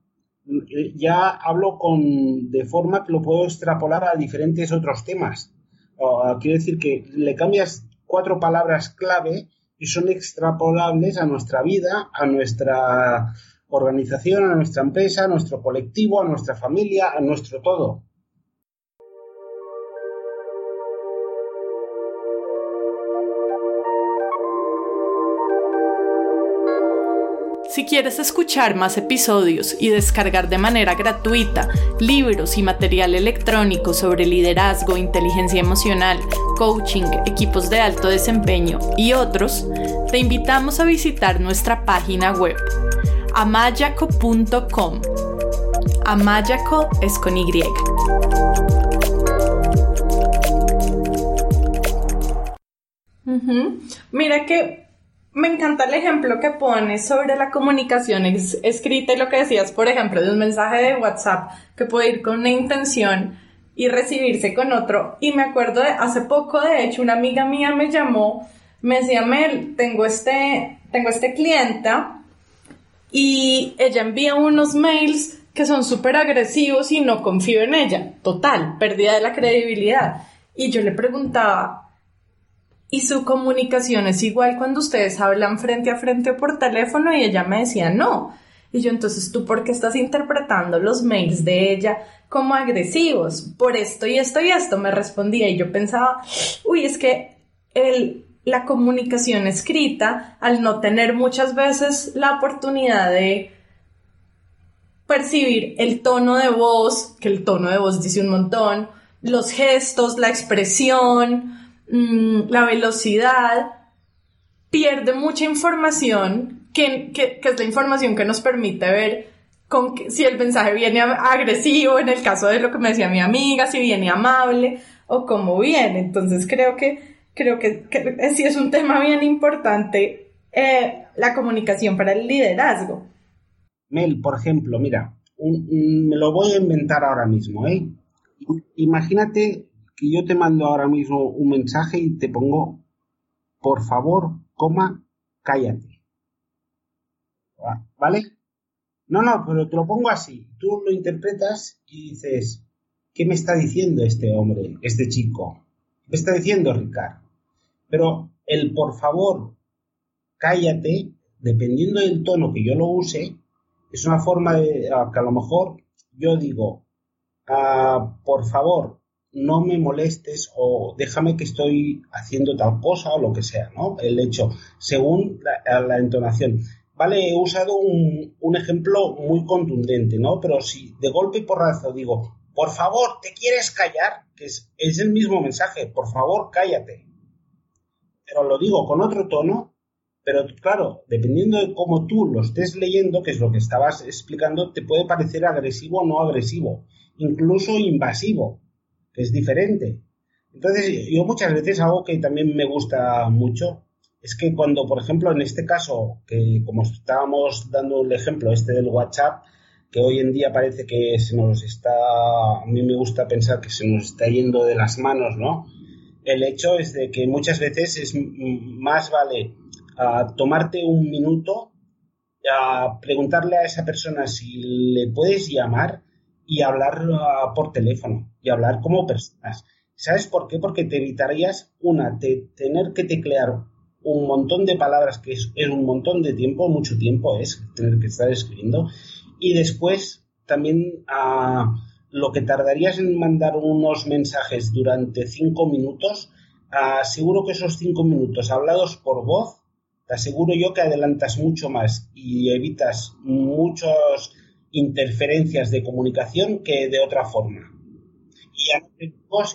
eh, ya hablo con, de forma que lo puedo extrapolar a diferentes otros temas. Uh, quiere decir que le cambias cuatro palabras clave y son extrapolables a nuestra vida, a nuestra organización, a nuestra empresa, a nuestro colectivo, a nuestra familia, a nuestro todo. Si quieres escuchar más episodios y descargar de manera gratuita libros y material electrónico sobre liderazgo, inteligencia emocional, coaching, equipos de alto desempeño y otros, te invitamos a visitar nuestra página web amayaco.com. Amayaco es con Y. Mira que me encanta el ejemplo que pones sobre la comunicación escrita y lo que decías, por ejemplo, de un mensaje de WhatsApp que puede ir con una intención y recibirse con otro. Y me acuerdo de hace poco, de hecho, una amiga mía me llamó, me decía, Mel, tengo este, tengo este clienta y ella envía unos mails que son súper agresivos y no confío en ella. Total, pérdida de la credibilidad. Y yo le preguntaba, y su comunicación es igual cuando ustedes hablan frente a frente o por teléfono y ella me decía no. Y yo entonces tú por qué estás interpretando los mails de ella como agresivos por esto y esto y esto me respondía y yo pensaba, uy, es que el, la comunicación escrita al no tener muchas veces la oportunidad de percibir el tono de voz, que el tono de voz dice un montón, los gestos, la expresión, Mm, la velocidad, pierde mucha información, que, es la información que nos permite ver con si el mensaje viene agresivo, en el caso de lo que me decía mi amiga, si viene amable o cómo viene. Entonces creo que, creo que, sí es un tema bien importante eh, la comunicación para el liderazgo. Mel, por ejemplo, mira, me lo voy a inventar ahora mismo, ¿eh? Imagínate que yo te mando ahora mismo un mensaje y te pongo, por favor, coma, cállate. ¿Vale? No, no, pero te lo pongo así. Tú lo interpretas y dices, ¿qué me está diciendo este hombre, este chico? ¿Qué está diciendo Ricardo? Pero el por favor, cállate, dependiendo del tono que yo lo use, es una forma de que a lo mejor yo digo, ah, por favor, no me molestes o déjame que estoy haciendo tal cosa o lo que sea, ¿no? El hecho, según la, entonación. Vale, he usado un, un, ejemplo muy contundente, ¿no? Pero si de golpe y porrazo digo, por favor, ¿te quieres callar? Que es, el mismo mensaje, por favor, cállate. Pero lo digo con otro tono, pero claro, dependiendo de cómo tú lo estés leyendo, que es lo que estabas explicando, te puede parecer agresivo o no agresivo, incluso invasivo es diferente. Entonces, yo muchas veces algo que también me gusta mucho es que cuando, por ejemplo, en este caso, que como estábamos dando el ejemplo este del WhatsApp, que hoy en día parece que se nos está, a mí me gusta pensar que se nos está yendo de las manos, ¿no? El hecho es de que muchas veces es más vale tomarte un minuto, a preguntarle a esa persona si le puedes llamar y hablar ah, por teléfono y hablar como personas. ¿Sabes por qué? Porque te evitarías, una, de tener que teclear un montón de palabras, que es, un montón de tiempo, mucho tiempo es tener que estar escribiendo. Y después también a lo que tardarías en mandar unos mensajes durante cinco minutos, seguro que esos cinco minutos hablados por voz, te aseguro yo que adelantas mucho más y evitas muchas interferencias de comunicación que de otra forma. Y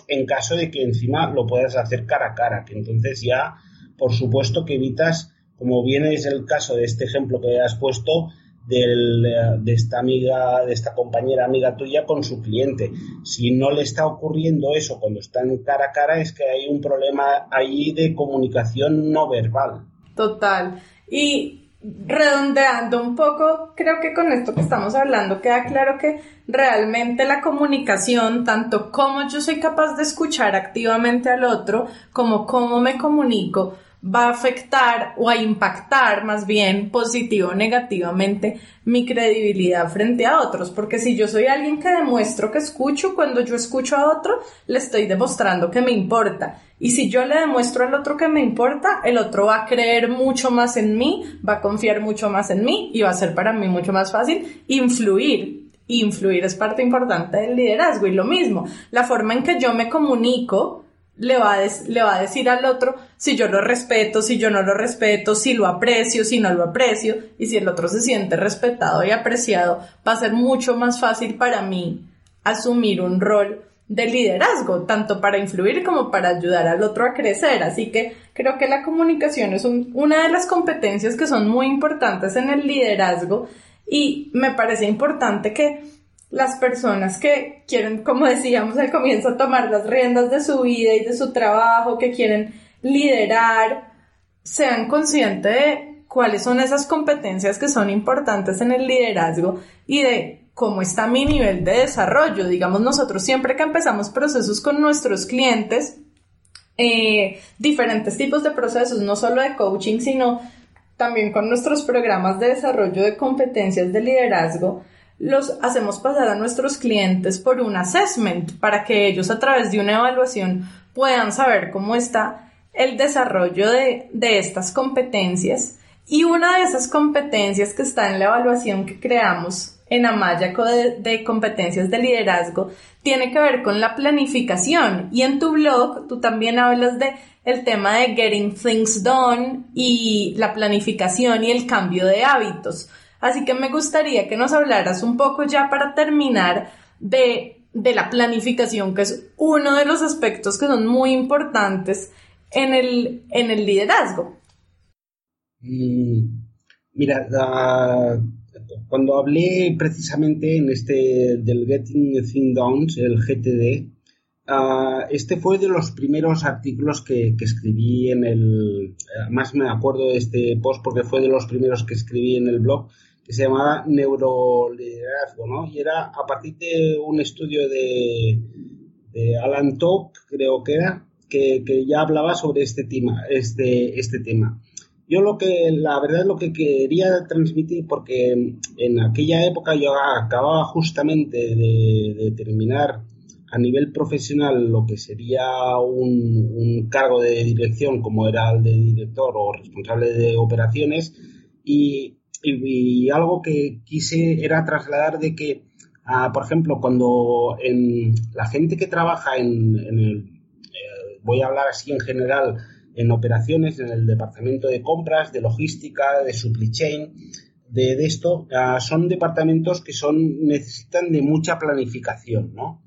en caso de que encima lo puedas hacer cara a cara, que entonces ya, por supuesto que evitas, como bien es el caso de este ejemplo que has puesto, de esta amiga, de esta compañera amiga tuya con su cliente. Si no le está ocurriendo eso cuando están cara a cara, es que hay un problema ahí de comunicación no verbal. Total. Y redondeando un poco, creo que con esto que estamos hablando queda claro que realmente la comunicación, tanto como yo soy capaz de escuchar activamente al otro, como cómo me comunico, va a afectar o a impactar más bien positivo o negativamente mi credibilidad frente a otros, porque si yo soy alguien que demuestro que escucho, cuando yo escucho a otro, le estoy demostrando que me importa. Y si yo le demuestro al otro que me importa, el otro va a creer mucho más en mí, va a confiar mucho más en mí y va a ser para mí mucho más fácil influir. Influir es parte importante del liderazgo y lo mismo, la forma en que yo me comunico, le va, a le va a decir al otro si yo lo respeto, si yo no lo respeto, si lo aprecio, si no lo aprecio, y si el otro se siente respetado y apreciado, va a ser mucho más fácil para mí asumir un rol de liderazgo, tanto para influir como para ayudar al otro a crecer. Así que creo que la comunicación es una de las competencias que son muy importantes en el liderazgo y me parece importante que las personas que quieren, como decíamos al comienzo, tomar las riendas de su vida y de su trabajo, que quieren liderar, sean conscientes de cuáles son esas competencias que son importantes en el liderazgo y de cómo está mi nivel de desarrollo. Digamos, nosotros siempre que empezamos procesos con nuestros clientes, eh, diferentes tipos de procesos, no solo de coaching, sino también con nuestros programas de desarrollo de competencias de liderazgo, los hacemos pasar a nuestros clientes por un assessment para que ellos a través de una evaluación puedan saber cómo está el desarrollo de, de estas competencias. Y una de esas competencias que está en la evaluación que creamos en Amaya de, de, competencias de liderazgo tiene que ver con la planificación y en tu blog tú también hablas de el tema de getting things done y la planificación y el cambio de hábitos. Así que me gustaría que nos hablaras un poco ya para terminar de, la planificación, que es uno de los aspectos que son muy importantes en el, en el liderazgo. Mm, mira, cuando hablé precisamente en este del Getting Things Done, el GTD, ah, este fue de los primeros artículos que, que, escribí en el. Más me acuerdo de este post porque fue de los primeros que escribí en el blog que se llamaba Neuroliderazgo, ¿no? Y era a partir de un estudio de, Alan Top, creo que era, que, ya hablaba sobre este tema, este, este tema. Yo lo que, la verdad, lo que quería transmitir, porque en aquella época yo acababa justamente de, terminar a nivel profesional lo que sería un, un, cargo de dirección como era el de director o responsable de operaciones y y, algo que quise era trasladar de que, ah, por ejemplo, cuando en la gente que trabaja en, el, eh, voy a hablar así en general, en operaciones, en el departamento de compras, de logística, de supply chain, de, esto, ah, son departamentos que son, necesitan de mucha planificación, ¿no?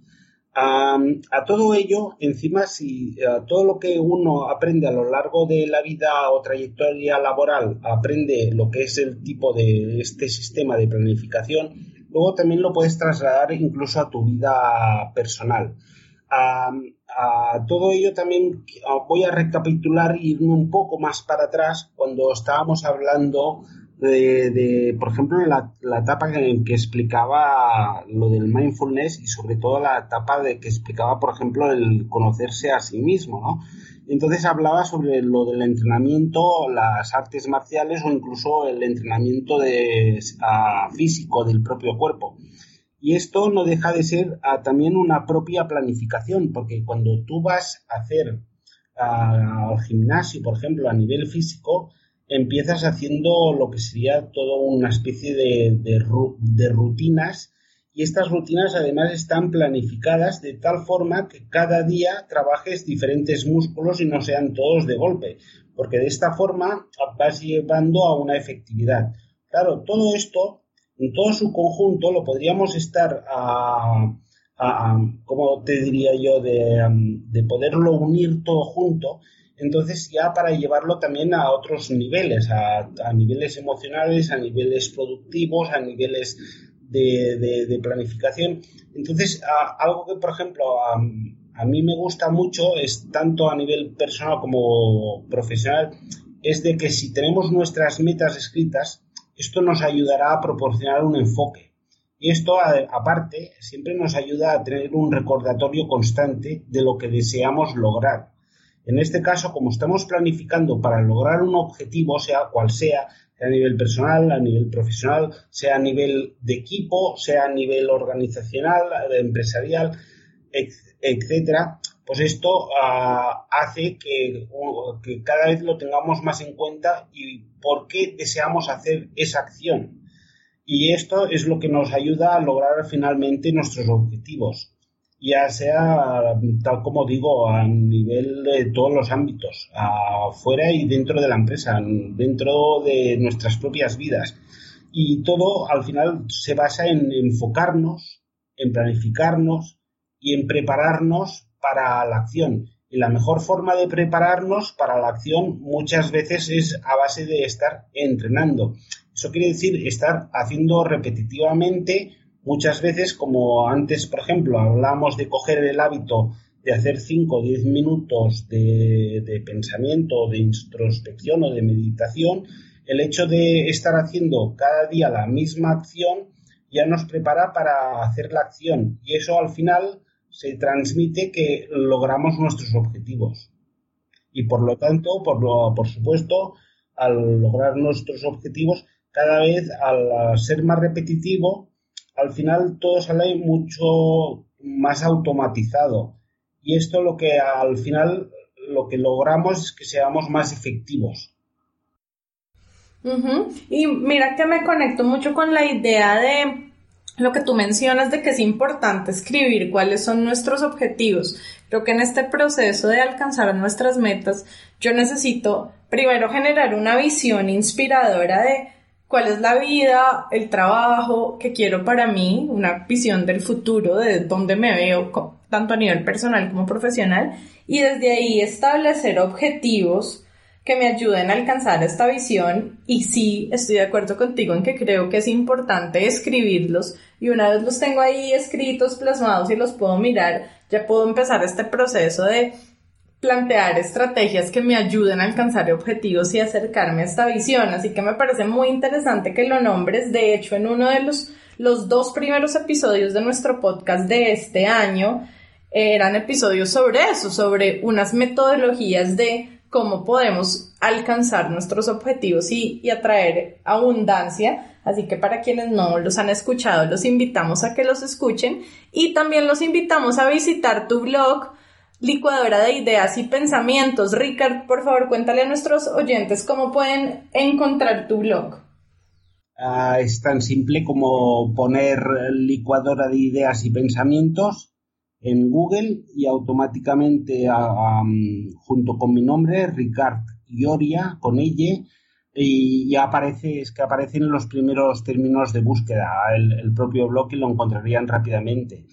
A todo ello, encima, si todo lo que uno aprende a lo largo de la vida o trayectoria laboral, aprende lo que es el tipo de este sistema de planificación, luego también lo puedes trasladar incluso a tu vida personal. a todo ello también voy a recapitular y irme un poco más para atrás cuando estábamos hablando de, por ejemplo, la, la etapa en que explicaba lo del mindfulness y sobre todo la etapa de que explicaba, por ejemplo, el conocerse a sí mismo, ¿no? Entonces hablaba sobre lo del entrenamiento, las artes marciales o incluso el entrenamiento de, físico del propio cuerpo. Y esto no deja de ser también una propia planificación, porque cuando tú vas a hacer al gimnasio, por ejemplo, a nivel físico, empiezas haciendo lo que sería toda una especie de, de, rutinas y estas rutinas además están planificadas de tal forma que cada día trabajes diferentes músculos y no sean todos de golpe, porque de esta forma vas llevando a una efectividad. Claro, todo esto en todo su conjunto lo podríamos estar a, como te diría yo, de poderlo unir todo junto entonces ya para llevarlo también a otros niveles, a, niveles emocionales, a niveles productivos, a niveles de, planificación. Entonces, algo que, por ejemplo, a, mí me gusta mucho es tanto a nivel personal como profesional, es de que si tenemos nuestras metas escritas, esto nos ayudará a proporcionar un enfoque. Y esto, aparte, siempre nos ayuda a tener un recordatorio constante de lo que deseamos lograr. En este caso, como estamos planificando para lograr un objetivo, sea cual sea, sea a nivel personal, a nivel profesional, sea a nivel de equipo, sea a nivel organizacional, empresarial, etcétera, pues esto ah, hace que, que, cada vez lo tengamos más en cuenta y por qué deseamos hacer esa acción. Y esto es lo que nos ayuda a lograr finalmente nuestros objetivos ya sea, tal como digo, a nivel de todos los ámbitos, afuera y dentro de la empresa, dentro de nuestras propias vidas. Y todo al final se basa en enfocarnos, en planificarnos y en prepararnos para la acción. Y la mejor forma de prepararnos para la acción muchas veces es a base de estar entrenando. Eso quiere decir estar haciendo repetitivamente Muchas veces, como antes, por ejemplo, hablamos de coger el hábito de hacer 5 o 10 minutos de, de pensamiento, de introspección o de meditación, el hecho de estar haciendo cada día la misma acción ya nos prepara para hacer la acción y eso al final se transmite que logramos nuestros objetivos. Y por lo tanto, por, lo, por supuesto, al lograr nuestros objetivos, cada vez al ser más repetitivo, al final todo sale mucho más automatizado. Y esto lo que al final lo que logramos es que seamos más efectivos. Y mira que me conecto mucho con la idea de lo que tú mencionas de que es importante escribir cuáles son nuestros objetivos. Creo que en este proceso de alcanzar nuestras metas, yo necesito primero generar una visión inspiradora de cuál es la vida, el trabajo que quiero para mí, una visión del futuro, de dónde me veo, tanto a nivel personal como profesional, y desde ahí establecer objetivos que me ayuden a alcanzar esta visión. Y sí estoy de acuerdo contigo en que creo que es importante escribirlos. Y una vez los tengo ahí escritos, plasmados y los puedo mirar, ya puedo empezar este proceso de plantear estrategias que me ayuden a alcanzar objetivos y acercarme a esta visión. Así que me parece muy interesante que lo nombres. De hecho, en uno de los, los dos primeros episodios de nuestro podcast de este año, eran episodios sobre eso, sobre unas metodologías de cómo podemos alcanzar nuestros objetivos y, y atraer abundancia. Así que para quienes no los han escuchado, los invitamos a que los escuchen y también los invitamos a visitar tu blog licuadora de ideas y pensamientos. Ricard, por favor, cuéntale a nuestros oyentes cómo pueden encontrar tu blog. Ah, es tan simple como poner licuadora de ideas y pensamientos en Google y automáticamente junto con mi nombre, Ricard Ioria, con ella, y ya aparece, es que aparecen los primeros términos de búsqueda, el, el propio blog y lo encontrarían rápidamente.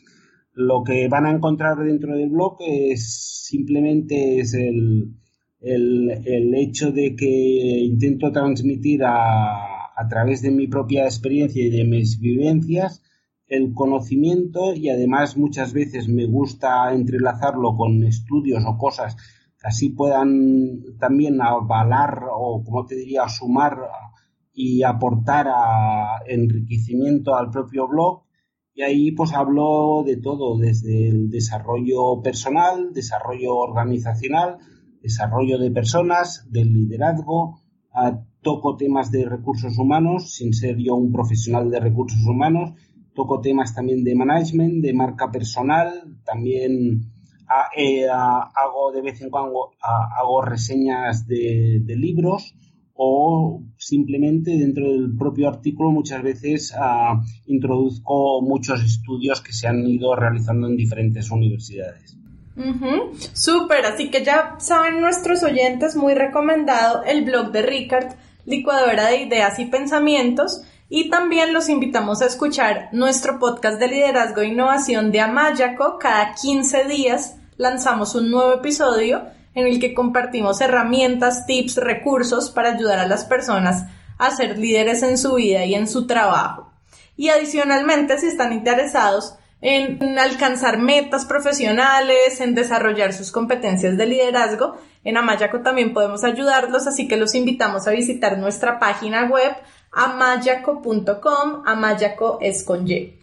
Lo que van a encontrar dentro del blog es simplemente es el, el, hecho de que intento transmitir a, a través de mi propia experiencia y de mis vivencias el conocimiento y además muchas veces me gusta entrelazarlo con estudios o cosas que así puedan también avalar o como te diría sumar y aportar enriquecimiento al propio blog y ahí pues hablo de todo, desde el desarrollo personal, desarrollo organizacional, desarrollo de personas, del liderazgo, toco temas de recursos humanos, sin ser yo un profesional de recursos humanos, toco temas también de management, de marca personal, también eh, hago de vez en cuando hago reseñas de, libros o simplemente dentro del propio artículo muchas veces introduzco muchos estudios que se han ido realizando en diferentes universidades. Súper, así que ya saben nuestros oyentes, muy recomendado el blog de Ricard, licuadora de ideas y pensamientos, y también los invitamos a escuchar nuestro podcast de liderazgo e innovación de Amayaco. Cada 15 días lanzamos un nuevo episodio en el que compartimos herramientas, tips, recursos para ayudar a las personas a ser líderes en su vida y en su trabajo. Y adicionalmente, si están interesados en alcanzar metas profesionales, en desarrollar sus competencias de liderazgo, en Amayaco también podemos ayudarlos, así que los invitamos a visitar nuestra página web amayaco.com, amayaco es con Y.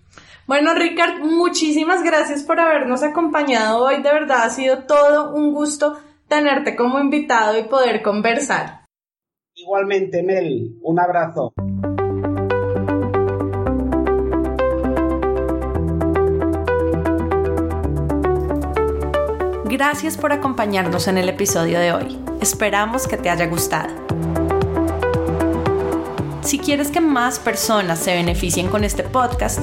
Bueno, Ricard, muchísimas gracias por habernos acompañado hoy. De verdad ha sido todo un gusto tenerte como invitado y poder conversar. Igualmente, Mel, un abrazo. Gracias por acompañarnos en el episodio de hoy. Esperamos que te haya gustado. Si quieres que más personas se beneficien con este podcast,